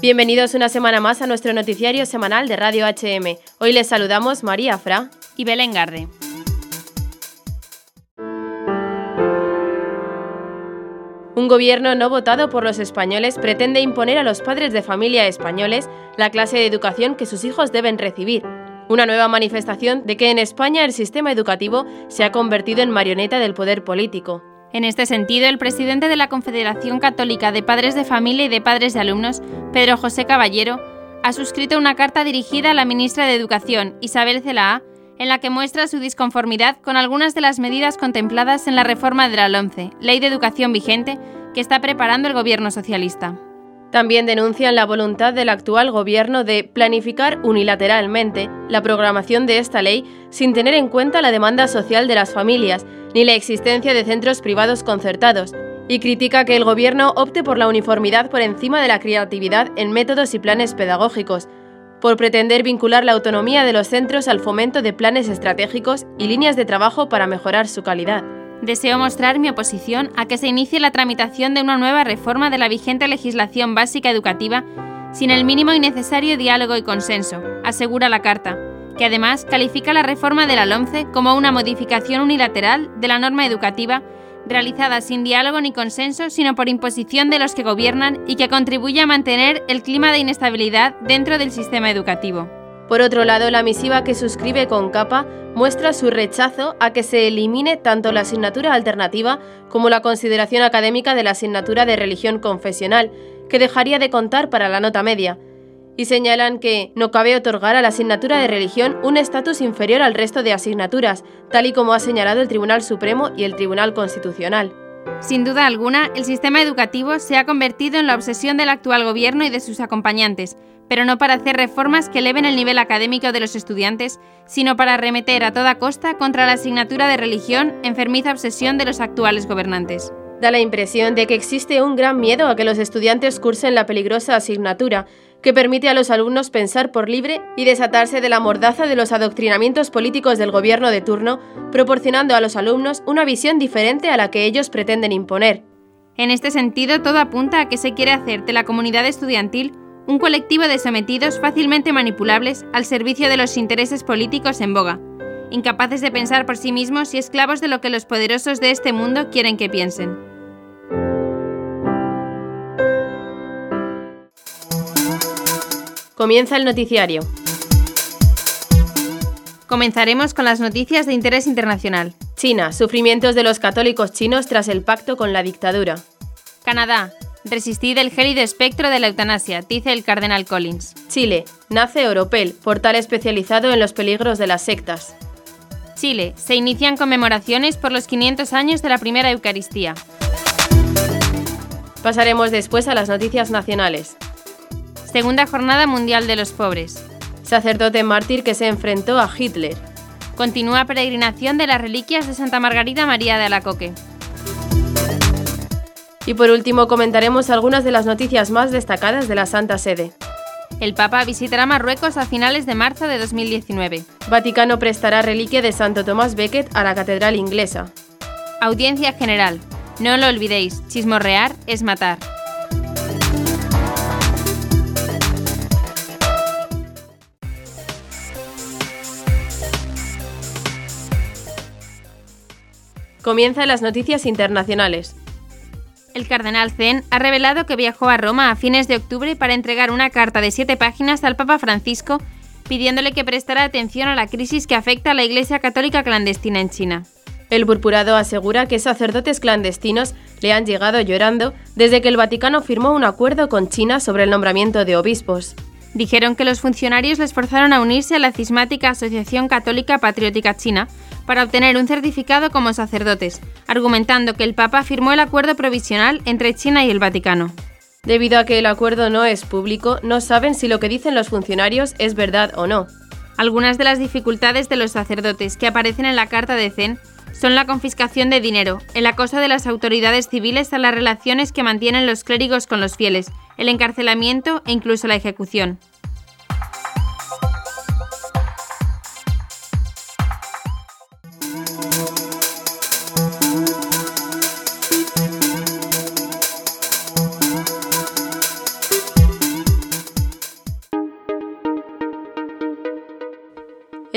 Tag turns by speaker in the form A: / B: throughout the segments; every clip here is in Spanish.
A: Bienvenidos una semana más a nuestro noticiario semanal de Radio HM. Hoy les saludamos María Fra
B: y Belén Garde.
A: Un gobierno no votado por los españoles pretende imponer a los padres de familia españoles la clase de educación que sus hijos deben recibir. Una nueva manifestación de que en España el sistema educativo se ha convertido en marioneta del poder político.
B: En este sentido, el presidente de la Confederación Católica de Padres de Familia y de Padres de Alumnos, Pedro José Caballero, ha suscrito una carta dirigida a la ministra de Educación, Isabel Celaá, en la que muestra su disconformidad con algunas de las medidas contempladas en la reforma de la LOMCE, Ley de Educación vigente, que está preparando el gobierno socialista.
A: También denuncian la voluntad del actual gobierno de planificar unilateralmente la programación de esta ley sin tener en cuenta la demanda social de las familias ni la existencia de centros privados concertados, y critica que el gobierno opte por la uniformidad por encima de la creatividad en métodos y planes pedagógicos, por pretender vincular la autonomía de los centros al fomento de planes estratégicos y líneas de trabajo para mejorar su calidad.
B: Deseo mostrar mi oposición a que se inicie la tramitación de una nueva reforma de la vigente legislación básica educativa sin el mínimo y necesario diálogo y consenso, asegura la Carta, que además califica la reforma de la LOMCE como una modificación unilateral de la norma educativa realizada sin diálogo ni consenso, sino por imposición de los que gobiernan y que contribuye a mantener el clima de inestabilidad dentro del sistema educativo.
A: Por otro lado, la misiva que suscribe con capa muestra su rechazo a que se elimine tanto la asignatura alternativa como la consideración académica de la asignatura de religión confesional, que dejaría de contar para la nota media, y señalan que no cabe otorgar a la asignatura de religión un estatus inferior al resto de asignaturas, tal y como ha señalado el Tribunal Supremo y el Tribunal Constitucional.
B: Sin duda alguna, el sistema educativo se ha convertido en la obsesión del actual gobierno y de sus acompañantes, pero no para hacer reformas que eleven el nivel académico de los estudiantes, sino para arremeter a toda costa contra la asignatura de religión, enfermiza obsesión de los actuales gobernantes.
A: Da la impresión de que existe un gran miedo a que los estudiantes cursen la peligrosa asignatura, que permite a los alumnos pensar por libre y desatarse de la mordaza de los adoctrinamientos políticos del gobierno de turno, proporcionando a los alumnos una visión diferente a la que ellos pretenden imponer.
B: En este sentido, todo apunta a que se quiere hacer de la comunidad estudiantil un colectivo de sometidos fácilmente manipulables al servicio de los intereses políticos en boga, incapaces de pensar por sí mismos y esclavos de lo que los poderosos de este mundo quieren que piensen.
A: Comienza el noticiario.
B: Comenzaremos con las noticias de interés internacional.
A: China, sufrimientos de los católicos chinos tras el pacto con la dictadura.
B: Canadá, resistir el gélido espectro de la eutanasia, dice el cardenal Collins.
A: Chile, nace Europel, portal especializado en los peligros de las sectas.
B: Chile, se inician conmemoraciones por los 500 años de la primera Eucaristía.
A: Pasaremos después a las noticias nacionales.
B: Segunda Jornada Mundial de los Pobres.
A: Sacerdote mártir que se enfrentó a Hitler.
B: Continúa peregrinación de las reliquias de Santa Margarita María de Alacoque.
A: Y por último comentaremos algunas de las noticias más destacadas de la Santa Sede.
B: El Papa visitará Marruecos a finales de marzo de 2019.
A: Vaticano prestará reliquia de Santo Tomás Becket a la Catedral Inglesa.
B: Audiencia General. No lo olvidéis, chismorrear es matar.
A: Comienzan las noticias internacionales.
B: El cardenal Zen ha revelado que viajó a Roma a fines de octubre para entregar una carta de siete páginas al Papa Francisco pidiéndole que prestara atención a la crisis que afecta a la Iglesia Católica clandestina en China.
A: El purpurado asegura que sacerdotes clandestinos le han llegado llorando desde que el Vaticano firmó un acuerdo con China sobre el nombramiento de obispos.
B: Dijeron que los funcionarios les forzaron a unirse a la cismática Asociación Católica Patriótica China para obtener un certificado como sacerdotes, argumentando que el Papa firmó el acuerdo provisional entre China y el Vaticano.
A: Debido a que el acuerdo no es público, no saben si lo que dicen los funcionarios es verdad o no.
B: Algunas de las dificultades de los sacerdotes que aparecen en la carta de Zen son la confiscación de dinero, el acoso de las autoridades civiles a las relaciones que mantienen los clérigos con los fieles, el encarcelamiento e incluso la ejecución.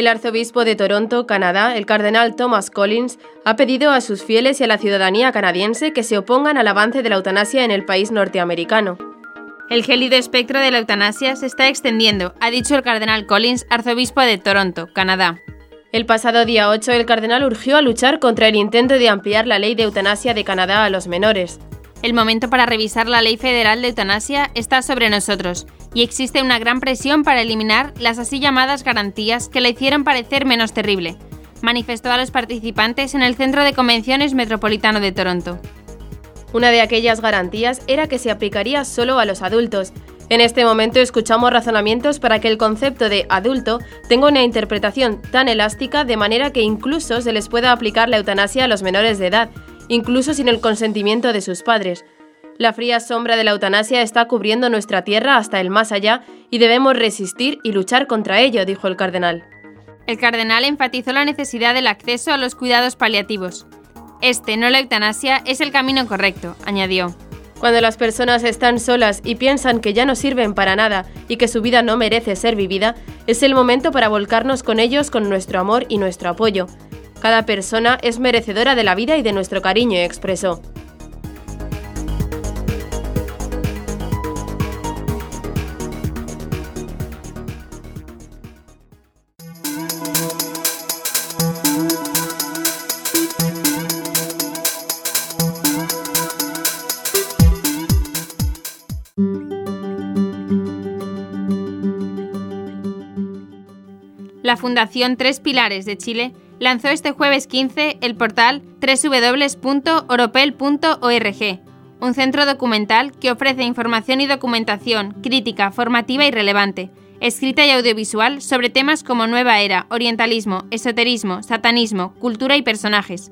A: El arzobispo de Toronto, Canadá, el cardenal Thomas Collins, ha pedido a sus fieles y a la ciudadanía canadiense que se opongan al avance de la eutanasia en el país norteamericano.
B: El gélido espectro de la eutanasia se está extendiendo, ha dicho el cardenal Collins, arzobispo de Toronto, Canadá.
A: El pasado día 8, el cardenal urgió a luchar contra el intento de ampliar la ley de eutanasia de Canadá a los menores.
B: El momento para revisar la ley federal de eutanasia está sobre nosotros, y existe una gran presión para eliminar las así llamadas garantías que la hicieron parecer menos terrible, manifestó a los participantes en el Centro de Convenciones Metropolitano de Toronto.
A: Una de aquellas garantías era que se aplicaría solo a los adultos. En este momento escuchamos razonamientos para que el concepto de adulto tenga una interpretación tan elástica de manera que incluso se les pueda aplicar la eutanasia a los menores de edad, incluso sin el consentimiento de sus padres. La fría sombra de la eutanasia está cubriendo nuestra tierra hasta el más allá y debemos resistir y luchar contra ello, dijo el cardenal.
B: El cardenal enfatizó la necesidad del acceso a los cuidados paliativos. Este, no la eutanasia, es el camino correcto, añadió.
A: Cuando las personas están solas y piensan que ya no sirven para nada y que su vida no merece ser vivida, es el momento para volcarnos con ellos con nuestro amor y nuestro apoyo. Cada persona es merecedora de la vida y de nuestro cariño, expresó.
B: La Fundación Tres Pilares de Chile lanzó este jueves 15 el portal www.oropel.org, un centro documental que ofrece información y documentación crítica, formativa y relevante, escrita y audiovisual sobre temas como nueva era, orientalismo, esoterismo, satanismo, cultura y personajes.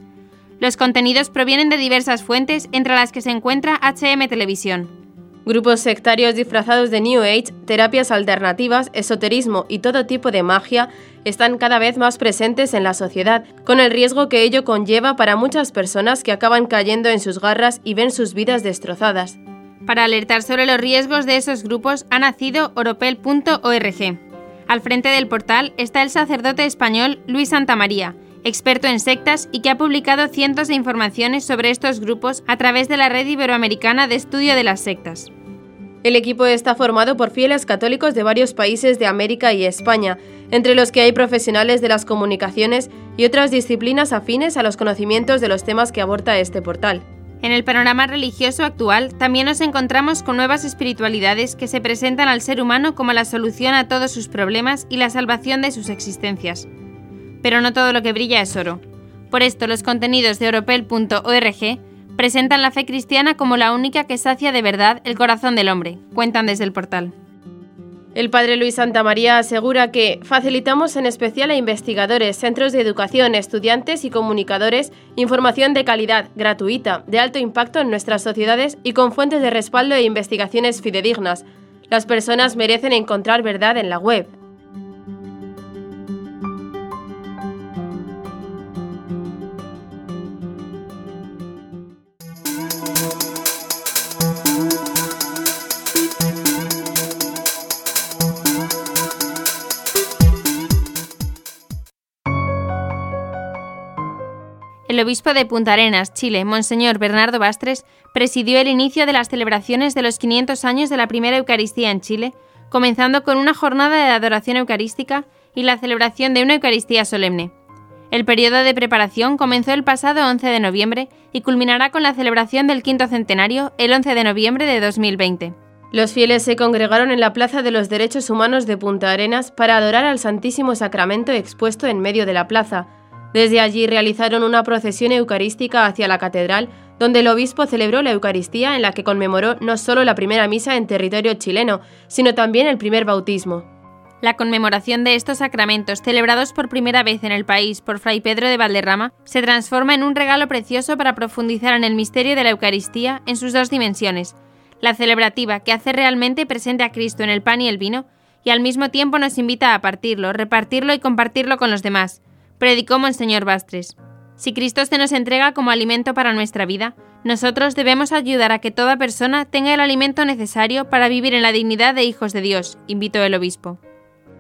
B: Los contenidos provienen de diversas fuentes, entre las que se encuentra HM Televisión.
A: Grupos sectarios disfrazados de New Age, terapias alternativas, esoterismo y todo tipo de magia están cada vez más presentes en la sociedad, con el riesgo que ello conlleva para muchas personas que acaban cayendo en sus garras y ven sus vidas destrozadas.
B: Para alertar sobre los riesgos de esos grupos ha nacido oropel.org. Al frente del portal está el sacerdote español Luis Santamaría, experto en sectas y que ha publicado cientos de informaciones sobre estos grupos a través de la Red Iberoamericana de Estudio de las Sectas.
A: El equipo está formado por fieles católicos de varios países de América y España, entre los que hay profesionales de las comunicaciones y otras disciplinas afines a los conocimientos de los temas que aborda este portal.
B: En el panorama religioso actual también nos encontramos con nuevas espiritualidades que se presentan al ser humano como la solución a todos sus problemas y la salvación de sus existencias pero no todo lo que brilla es oro. Por esto, los contenidos de oropel.org presentan la fe cristiana como la única que sacia de verdad el corazón del hombre, cuentan desde el portal.
A: El padre Luis Santamaría asegura que facilitamos en especial a investigadores, centros de educación, estudiantes y comunicadores información de calidad, gratuita, de alto impacto en nuestras sociedades y con fuentes de respaldo e investigaciones fidedignas. Las personas merecen encontrar verdad en la web,
B: El obispo de Punta Arenas, Chile, Monseñor Bernardo Bastres, presidió el inicio de las celebraciones de los 500 años de la primera Eucaristía en Chile, comenzando con una jornada de adoración eucarística y la celebración de una Eucaristía solemne. El periodo de preparación comenzó el pasado 11 de noviembre y culminará con la celebración del quinto centenario el 11 de noviembre de 2020.
A: Los fieles se congregaron en la Plaza de los Derechos Humanos de Punta Arenas para adorar al Santísimo Sacramento expuesto en medio de la plaza, desde allí realizaron una procesión eucarística hacia la catedral, donde el obispo celebró la Eucaristía en la que conmemoró no solo la primera misa en territorio chileno, sino también el primer bautismo.
B: La conmemoración de estos sacramentos, celebrados por primera vez en el país por Fray Pedro de Valderrama, se transforma en un regalo precioso para profundizar en el misterio de la Eucaristía en sus dos dimensiones, la celebrativa, que hace realmente presente a Cristo en el pan y el vino, y al mismo tiempo nos invita a partirlo, repartirlo y compartirlo con los demás, predicó Monseñor Bastres. Si Cristo se nos entrega como alimento para nuestra vida, nosotros debemos ayudar a que toda persona tenga el alimento necesario para vivir en la dignidad de hijos de Dios, invitó el obispo.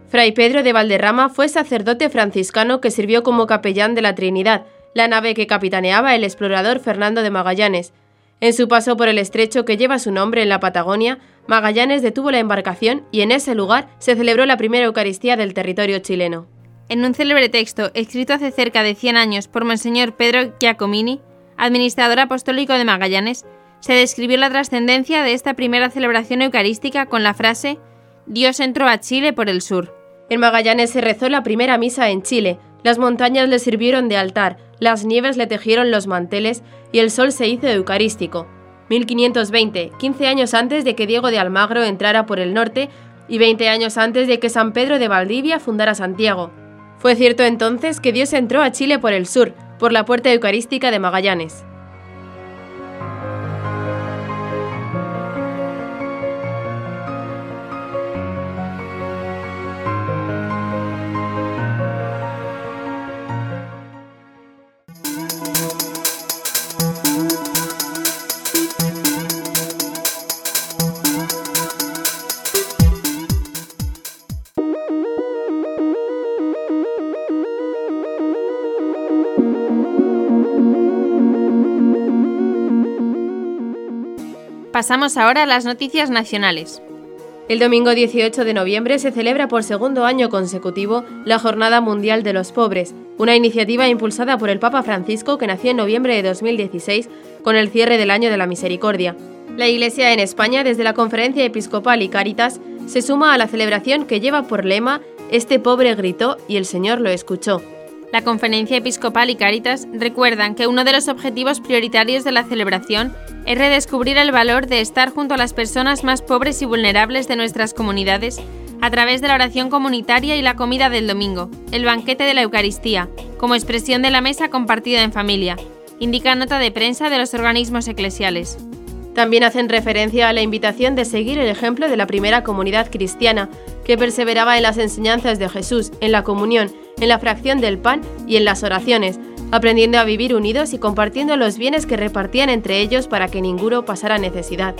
A: Fray Pedro de Valderrama fue sacerdote franciscano que sirvió como capellán de la Trinidad, la nave que capitaneaba el explorador Fernando de Magallanes. En su paso por el estrecho que lleva su nombre en la Patagonia, Magallanes detuvo la embarcación y en ese lugar se celebró la primera Eucaristía del territorio chileno.
B: En un célebre texto escrito hace cerca de 100 años por Monseñor Pedro Giacomini, administrador apostólico de Magallanes, se describió la trascendencia de esta primera celebración eucarística con la frase Dios entró a Chile por el sur.
A: En Magallanes se rezó la primera misa en Chile, las montañas le sirvieron de altar, las nieves le tejieron los manteles y el sol se hizo eucarístico. 1520, 15 años antes de que Diego de Almagro entrara por el norte y 20 años antes de que San Pedro de Valdivia fundara Santiago. Fue cierto entonces que Dios entró a Chile por el sur, por la puerta eucarística de Magallanes.
B: Pasamos ahora a las noticias nacionales.
A: El domingo 18 de noviembre se celebra por segundo año consecutivo la Jornada Mundial de los Pobres, una iniciativa impulsada por el Papa Francisco que nació en noviembre de 2016 con el cierre del Año de la Misericordia. La Iglesia en España, desde la Conferencia Episcopal y Cáritas, se suma a la celebración que lleva por lema Este pobre gritó y el Señor lo escuchó.
B: La Conferencia Episcopal y Cáritas recuerdan que uno de los objetivos prioritarios de la celebración es redescubrir el valor de estar junto a las personas más pobres y vulnerables de nuestras comunidades a través de la oración comunitaria y la comida del domingo, el banquete de la Eucaristía, como expresión de la mesa compartida en familia, indica nota de prensa de los organismos eclesiales.
A: También hacen referencia a la invitación de seguir el ejemplo de la primera comunidad cristiana, que perseveraba en las enseñanzas de Jesús, en la comunión, en la fracción del pan y en las oraciones, aprendiendo a vivir unidos y compartiendo los bienes que repartían entre ellos para que ninguno pasara necesidad.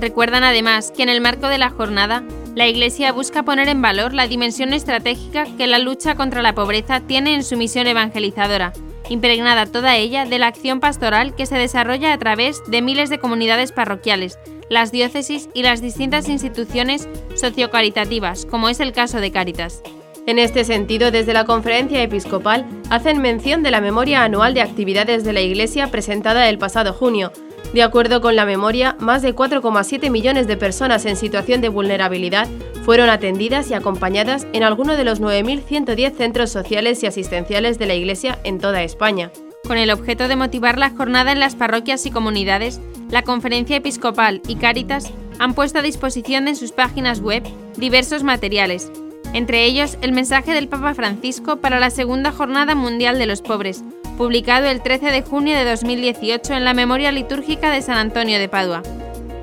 B: Recuerdan además que en el marco de la jornada, la Iglesia busca poner en valor la dimensión estratégica que la lucha contra la pobreza tiene en su misión evangelizadora, impregnada toda ella de la acción pastoral que se desarrolla a través de miles de comunidades parroquiales, las diócesis y las distintas instituciones sociocaritativas, como es el caso de Cáritas.
A: En este sentido, desde la conferencia episcopal hacen mención de la memoria anual de actividades de la Iglesia presentada el pasado junio. De acuerdo con la memoria, más de 4,7 millones de personas en situación de vulnerabilidad fueron atendidas y acompañadas en alguno de los 9.110 centros sociales y asistenciales de la Iglesia en toda España.
B: Con el objeto de motivar la jornada en las parroquias y comunidades, la Conferencia Episcopal y Cáritas han puesto a disposición en sus páginas web diversos materiales, entre ellos el mensaje del Papa Francisco para la Segunda Jornada Mundial de los Pobres, publicado el 13 de junio de 2018 en la Memoria Litúrgica de San Antonio de Padua.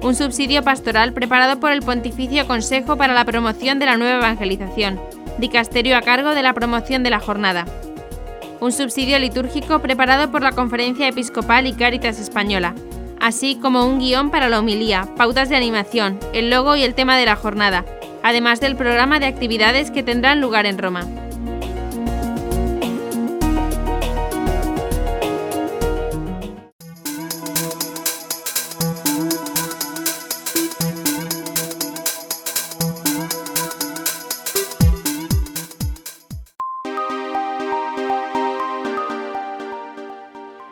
B: Un subsidio pastoral preparado por el Pontificio Consejo para la Promoción de la Nueva Evangelización, dicasterio a cargo de la promoción de la jornada. Un subsidio litúrgico preparado por la Conferencia Episcopal y Cáritas Española, así como un guion para la homilía, pautas de animación, el logo y el tema de la jornada, además del programa de actividades que tendrán lugar en Roma.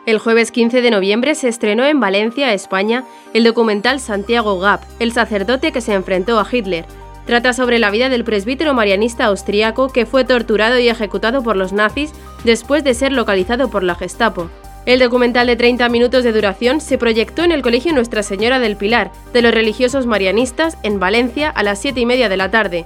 A: El jueves 15 de noviembre se estrenó en Valencia, España, el documental Santiago Gap, el sacerdote que se enfrentó a Hitler, Trata sobre la vida del presbítero marianista austriaco que fue torturado y ejecutado por los nazis después de ser localizado por la Gestapo. El documental de 30 minutos de duración se proyectó en el Colegio Nuestra Señora del Pilar de los religiosos marianistas en Valencia a las 7 y media de la tarde.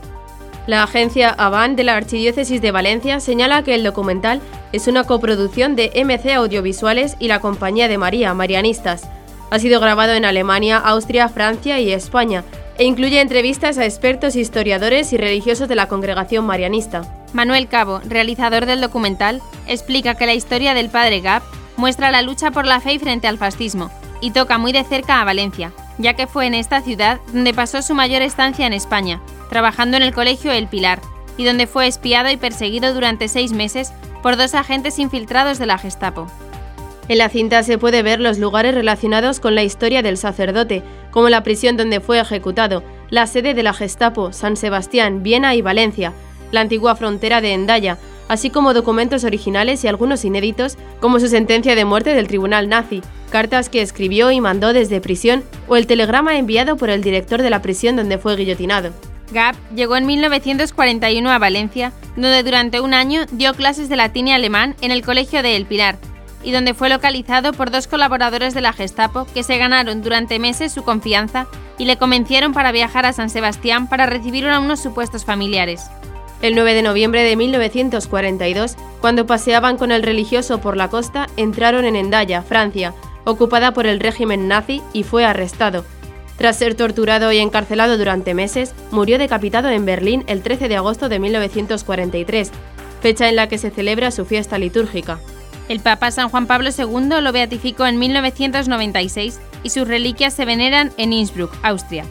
A: La agencia Avan de la Archidiócesis de Valencia señala que el documental es una coproducción de MC Audiovisuales y la Compañía de María Marianistas. Ha sido grabado en Alemania, Austria, Francia y España e incluye entrevistas a expertos historiadores y religiosos de la congregación marianista.
B: Manuel Cabo, realizador del documental, explica que la historia del padre Gap muestra la lucha por la fe frente al fascismo y toca muy de cerca a Valencia, ya que fue en esta ciudad donde pasó su mayor estancia en España, trabajando en el colegio El Pilar, y donde fue espiado y perseguido durante seis meses por dos agentes infiltrados de la Gestapo.
A: En la cinta se puede ver los lugares relacionados con la historia del sacerdote, como la prisión donde fue ejecutado, la sede de la Gestapo, San Sebastián, Viena y Valencia, la antigua frontera de Endaya, así como documentos originales y algunos inéditos, como su sentencia de muerte del tribunal nazi, cartas que escribió y mandó desde prisión o el telegrama enviado por el director de la prisión donde fue guillotinado.
B: Gap llegó en 1941 a Valencia, donde durante un año dio clases de latín y alemán en el Colegio de El Pilar, y donde fue localizado por dos colaboradores de la Gestapo que se ganaron durante meses su confianza y le convencieron para viajar a San Sebastián para recibir a unos supuestos familiares.
A: El 9 de noviembre de 1942, cuando paseaban con el religioso por la costa, entraron en Endaya, Francia, ocupada por el régimen nazi, y fue arrestado. Tras ser torturado y encarcelado durante meses, murió decapitado en Berlín el 13 de agosto de 1943, fecha en la que se celebra su fiesta litúrgica.
B: El Papa San Juan Pablo II lo beatificó en 1996 y sus reliquias se veneran en Innsbruck, Austria.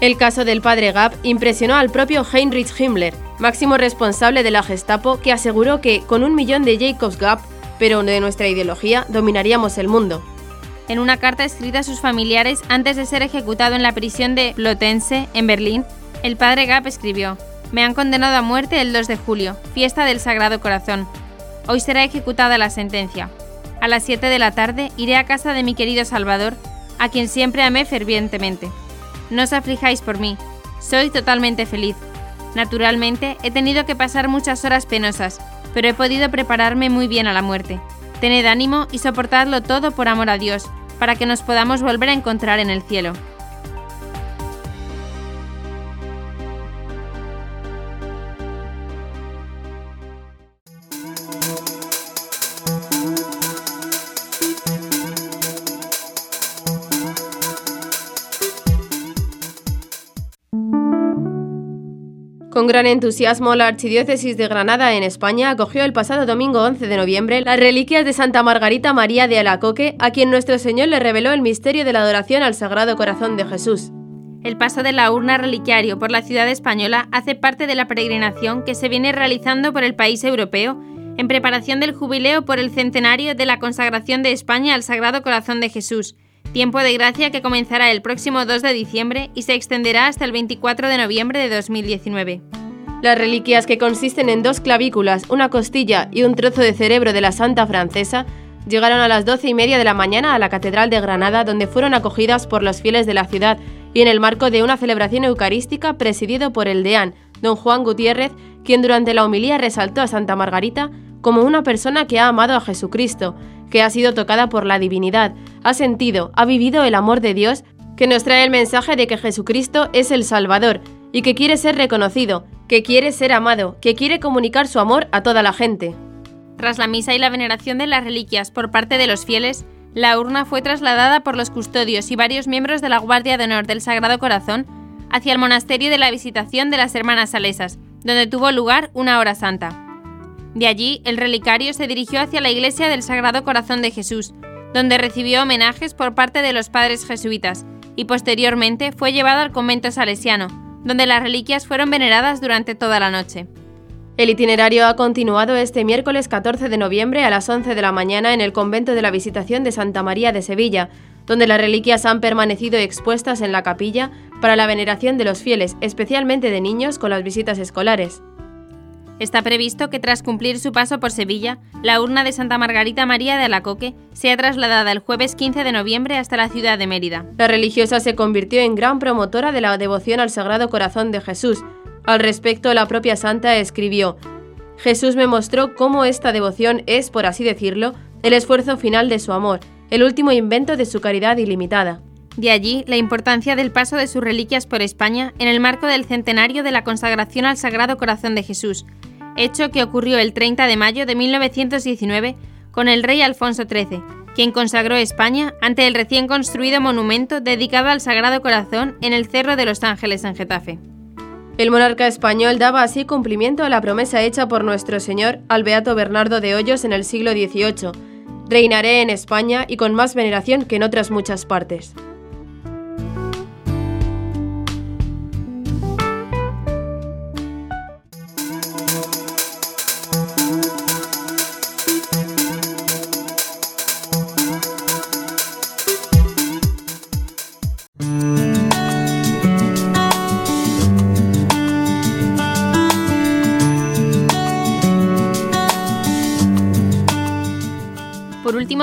A: El caso del padre Gap impresionó al propio Heinrich Himmler, máximo responsable de la Gestapo, que aseguró que con un millón de Jacobs Gap, pero de nuestra ideología, dominaríamos el mundo.
B: En una carta escrita a sus familiares antes de ser ejecutado en la prisión de Lotense, en Berlín, el padre Gap escribió: Me han condenado a muerte el 2 de julio, fiesta del Sagrado Corazón. Hoy será ejecutada la sentencia. A las 7 de la tarde iré a casa de mi querido Salvador, a quien siempre amé fervientemente. No os aflijáis por mí, soy totalmente feliz. Naturalmente, he tenido que pasar muchas horas penosas, pero he podido prepararme muy bien a la muerte. Tened ánimo y soportadlo todo por amor a Dios, para que nos podamos volver a encontrar en el cielo.
A: Gran entusiasmo, la Archidiócesis de Granada en España acogió el pasado domingo 11 de noviembre las reliquias de Santa Margarita María de Alacoque, a quien nuestro Señor le reveló el misterio de la adoración al Sagrado Corazón de Jesús.
B: El paso de la urna reliquiario por la ciudad española hace parte de la peregrinación que se viene realizando por el país europeo en preparación del jubileo por el centenario de la consagración de España al Sagrado Corazón de Jesús, tiempo de gracia que comenzará el próximo 2 de diciembre y se extenderá hasta el 24 de noviembre de 2019.
A: Las reliquias, que consisten en dos clavículas, una costilla y un trozo de cerebro de la Santa Francesa, llegaron a las doce y media de la mañana a la Catedral de Granada, donde fueron acogidas por los fieles de la ciudad y en el marco de una celebración eucarística presidido por el deán, don Juan Gutiérrez, quien durante la homilía resaltó a Santa Margarita como una persona que ha amado a Jesucristo, que ha sido tocada por la divinidad, ha sentido, ha vivido el amor de Dios, que nos trae el mensaje de que Jesucristo es el Salvador y que quiere ser reconocido, que quiere ser amado, que quiere comunicar su amor a toda la gente.
B: Tras la misa y la veneración de las reliquias por parte de los fieles, la urna fue trasladada por los custodios y varios miembros de la Guardia de Honor del Sagrado Corazón hacia el monasterio de la Visitación de las Hermanas Salesas, donde tuvo lugar una hora santa. De allí, el relicario se dirigió hacia la iglesia del Sagrado Corazón de Jesús, donde recibió homenajes por parte de los padres jesuitas, y posteriormente fue llevado al convento salesiano, donde las reliquias fueron veneradas durante toda la noche.
A: El itinerario ha continuado este miércoles 14 de noviembre a las 11 de la mañana en el convento de la Visitación de Santa María de Sevilla, donde las reliquias han permanecido expuestas en la capilla para la veneración de los fieles, especialmente de niños con las visitas escolares.
B: Está previsto que tras cumplir su paso por Sevilla, la urna de Santa Margarita María de Alacoque sea trasladada el jueves 15 de noviembre hasta la ciudad de Mérida.
A: La religiosa se convirtió en gran promotora de la devoción al Sagrado Corazón de Jesús. Al respecto, la propia santa escribió, Jesús me mostró cómo esta devoción es, por así decirlo, el esfuerzo final de su amor, el último invento de su caridad ilimitada.
B: De allí la importancia del paso de sus reliquias por España en el marco del centenario de la consagración al Sagrado Corazón de Jesús, hecho que ocurrió el 30 de mayo de 1919 con el rey Alfonso XIII, quien consagró España ante el recién construido monumento dedicado al Sagrado Corazón en el Cerro de los Ángeles en Getafe.
A: El monarca español daba así cumplimiento a la promesa hecha por nuestro Señor al beato Bernardo de Hoyos en el siglo XVIII. Reinaré en España y con más veneración que en otras muchas partes.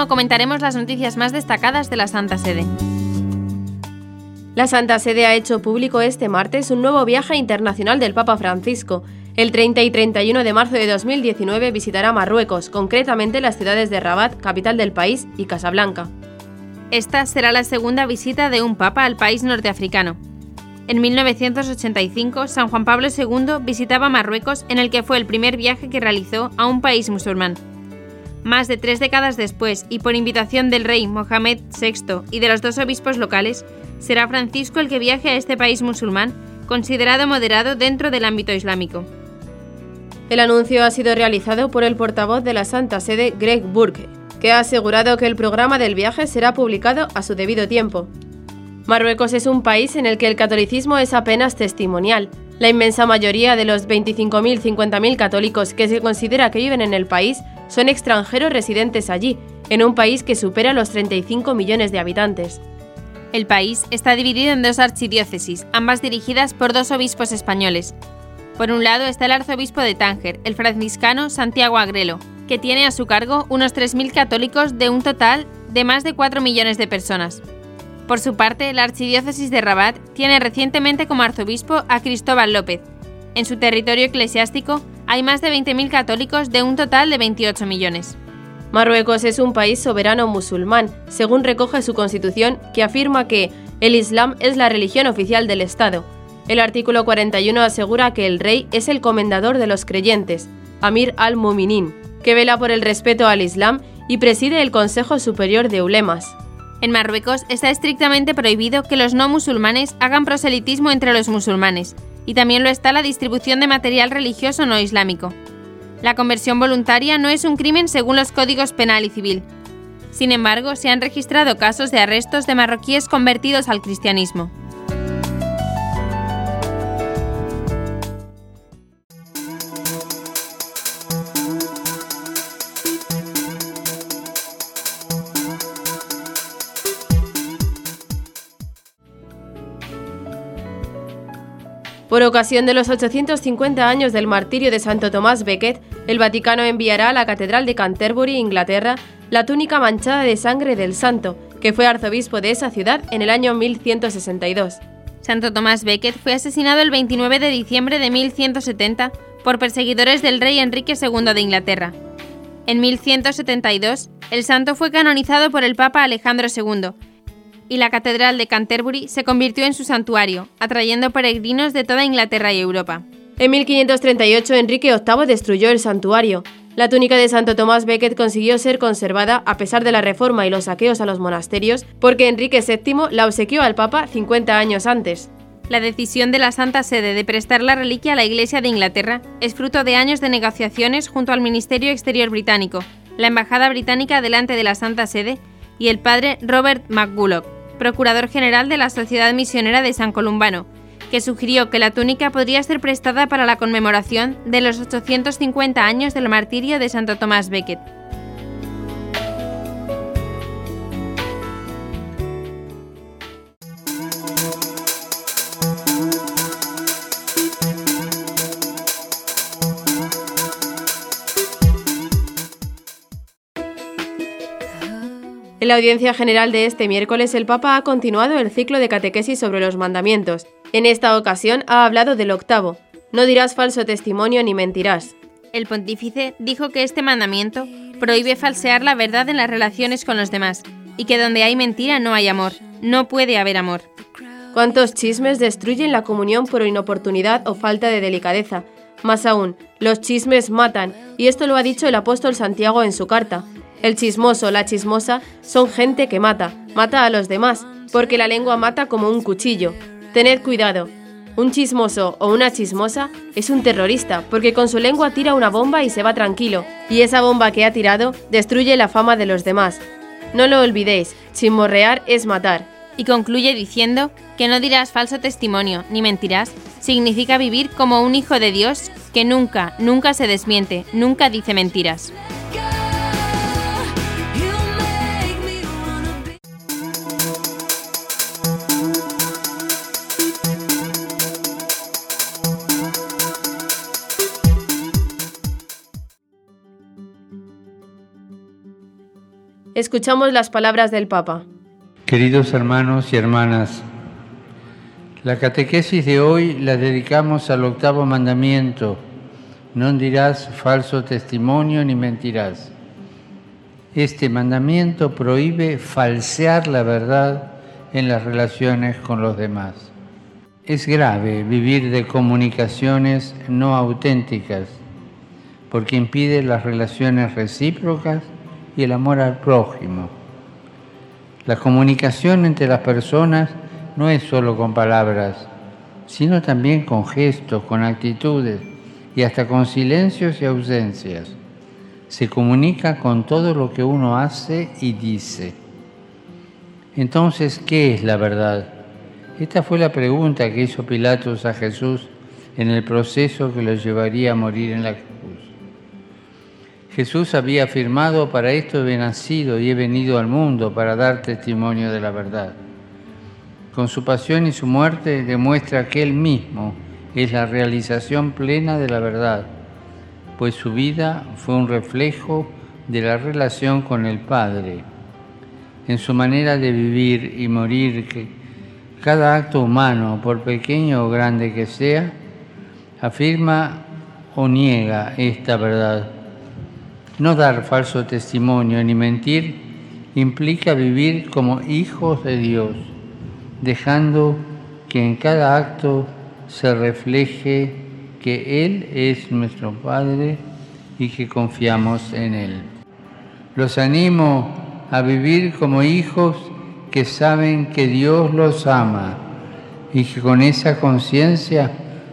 B: Comentaremos las noticias más destacadas de la Santa Sede.
A: La Santa Sede ha hecho público este martes un nuevo viaje internacional del Papa Francisco. El 30 y 31 de marzo de 2019 visitará Marruecos, concretamente las ciudades de Rabat, capital del país, y Casablanca.
B: Esta será la segunda visita de un papa al país norteafricano. En 1985, San Juan Pablo II visitaba Marruecos en el que fue el primer viaje que realizó a un país musulmán. Más de tres décadas después, y por invitación del rey Mohamed VI y de los dos obispos locales, será Francisco el que viaje a este país musulmán, considerado moderado dentro del ámbito islámico.
A: El anuncio ha sido realizado por el portavoz de la Santa Sede, Greg Burke, que ha asegurado que el programa del viaje será publicado a su debido tiempo. Marruecos es un país en el que el catolicismo es apenas testimonial. La inmensa mayoría de los 25.000-50.000 católicos que se considera que viven en el país son extranjeros residentes allí, en un país que supera los 35 millones de habitantes.
B: El país está dividido en dos archidiócesis, ambas dirigidas por dos obispos españoles. Por un lado está el arzobispo de Tánger, el franciscano Santiago Agrelo, que tiene a su cargo unos 3.000 católicos de un total de más de 4 millones de personas. Por su parte, la Archidiócesis de Rabat tiene recientemente como arzobispo a Cristóbal López. En su territorio eclesiástico hay más de 20.000 católicos de un total de 28 millones.
A: Marruecos es un país soberano musulmán, según recoge su constitución, que afirma que el Islam es la religión oficial del Estado. El artículo 41 asegura que el rey es el comendador de los creyentes, Amir al-Muminin, que vela por el respeto al Islam y preside el Consejo Superior de Ulemas.
B: En Marruecos está estrictamente prohibido que los no musulmanes hagan proselitismo entre los musulmanes, y también lo está la distribución de material religioso no islámico. La conversión voluntaria no es un crimen según los códigos penal y civil. Sin embargo, se han registrado casos de arrestos de marroquíes convertidos al cristianismo.
A: Por ocasión de los 850 años del martirio de Santo Tomás Becket, el Vaticano enviará a la Catedral de Canterbury, Inglaterra, la túnica manchada de sangre del santo, que fue arzobispo de esa ciudad en el año 1162.
B: Santo Tomás Becket fue asesinado el 29 de diciembre de 1170 por perseguidores del rey Enrique II de Inglaterra. En 1172, el santo fue canonizado por el Papa Alejandro II y la Catedral de Canterbury se convirtió en su santuario, atrayendo peregrinos de toda Inglaterra y Europa.
A: En 1538 Enrique VIII destruyó el santuario. La túnica de Santo Tomás Becket consiguió ser conservada a pesar de la reforma y los saqueos a los monasterios, porque Enrique VII la obsequió al Papa 50 años antes.
B: La decisión de la Santa Sede de prestar la reliquia a la Iglesia de Inglaterra es fruto de años de negociaciones junto al Ministerio Exterior británico, la Embajada británica delante de la Santa Sede y el padre Robert McGulloch procurador general de la Sociedad Misionera de San Columbano, que sugirió que la túnica podría ser prestada para la conmemoración de los 850 años del martirio de Santo Tomás Becket.
A: En la audiencia general de este miércoles, el Papa ha continuado el ciclo de catequesis sobre los mandamientos. En esta ocasión ha hablado del octavo, no dirás falso testimonio ni mentirás.
B: El pontífice dijo que este mandamiento prohíbe falsear la verdad en las relaciones con los demás y que donde hay mentira no hay amor, no puede haber amor.
A: ¿Cuántos chismes destruyen la comunión por inoportunidad o falta de delicadeza? Más aún, los chismes matan, y esto lo ha dicho el apóstol Santiago en su carta. El chismoso, la chismosa, son gente que mata, mata a los demás, porque la lengua mata como un cuchillo. Tened cuidado. Un chismoso o una chismosa es un terrorista, porque con su lengua tira una bomba y se va tranquilo, y esa bomba que ha tirado destruye la fama de los demás. No lo olvidéis, chismorrear es matar.
B: Y concluye diciendo que no dirás falso testimonio ni mentirás, significa vivir como un hijo de Dios que nunca, nunca se desmiente, nunca dice mentiras.
A: Escuchamos las palabras del Papa.
C: Queridos hermanos y hermanas, la catequesis de hoy la dedicamos al octavo mandamiento. No dirás falso testimonio ni mentirás. Este mandamiento prohíbe falsear la verdad en las relaciones con los demás. Es grave vivir de comunicaciones no auténticas porque impide las relaciones recíprocas y el amor al prójimo. La comunicación entre las personas no es solo con palabras, sino también con gestos, con actitudes y hasta con silencios y ausencias. Se comunica con todo lo que uno hace y dice. Entonces, ¿qué es la verdad? Esta fue la pregunta que hizo Pilatos a Jesús en el proceso que lo llevaría a morir en la cruz. Jesús había afirmado, para esto he nacido y he venido al mundo para dar testimonio de la verdad. Con su pasión y su muerte demuestra que Él mismo es la realización plena de la verdad, pues su vida fue un reflejo de la relación con el Padre. En su manera de vivir y morir, cada acto humano, por pequeño o grande que sea, afirma o niega esta verdad no dar falso testimonio ni mentir implica vivir como hijos de Dios, dejando que en cada acto se refleje que Él es nuestro Padre y que confiamos en Él. Los animo a vivir como hijos que saben que Dios los ama y que con esa conciencia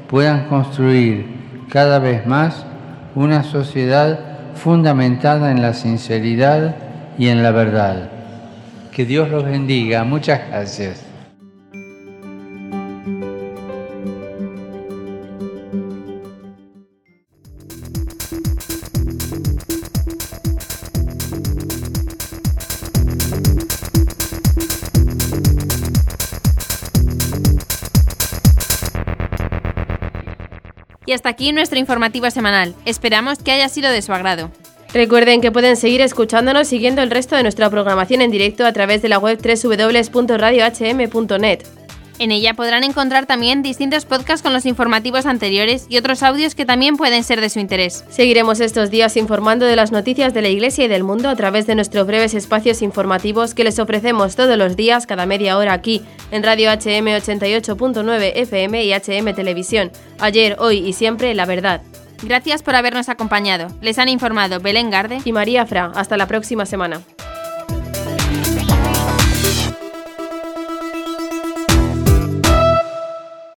C: puedan construir cada vez más una sociedad fundamentada en la sinceridad y en la verdad. Que Dios los bendiga. Muchas gracias.
B: Y hasta aquí nuestro informativo semanal. Esperamos que haya sido de su agrado.
A: Recuerden que pueden seguir escuchándonos siguiendo el resto de nuestra programación en directo a través de la web www.radiohm.net.
B: En ella podrán encontrar también distintos podcasts con los informativos anteriores y otros audios que también pueden ser de su interés.
A: Seguiremos estos días informando de las noticias de la Iglesia y del mundo a través de nuestros breves espacios informativos que les ofrecemos todos los días, cada media hora aquí, en Radio HM 88.9 FM y HM Televisión. Ayer, hoy y siempre, la verdad.
B: Gracias por habernos acompañado. Les han informado Belén Garde
A: y María Fra. Hasta la próxima semana.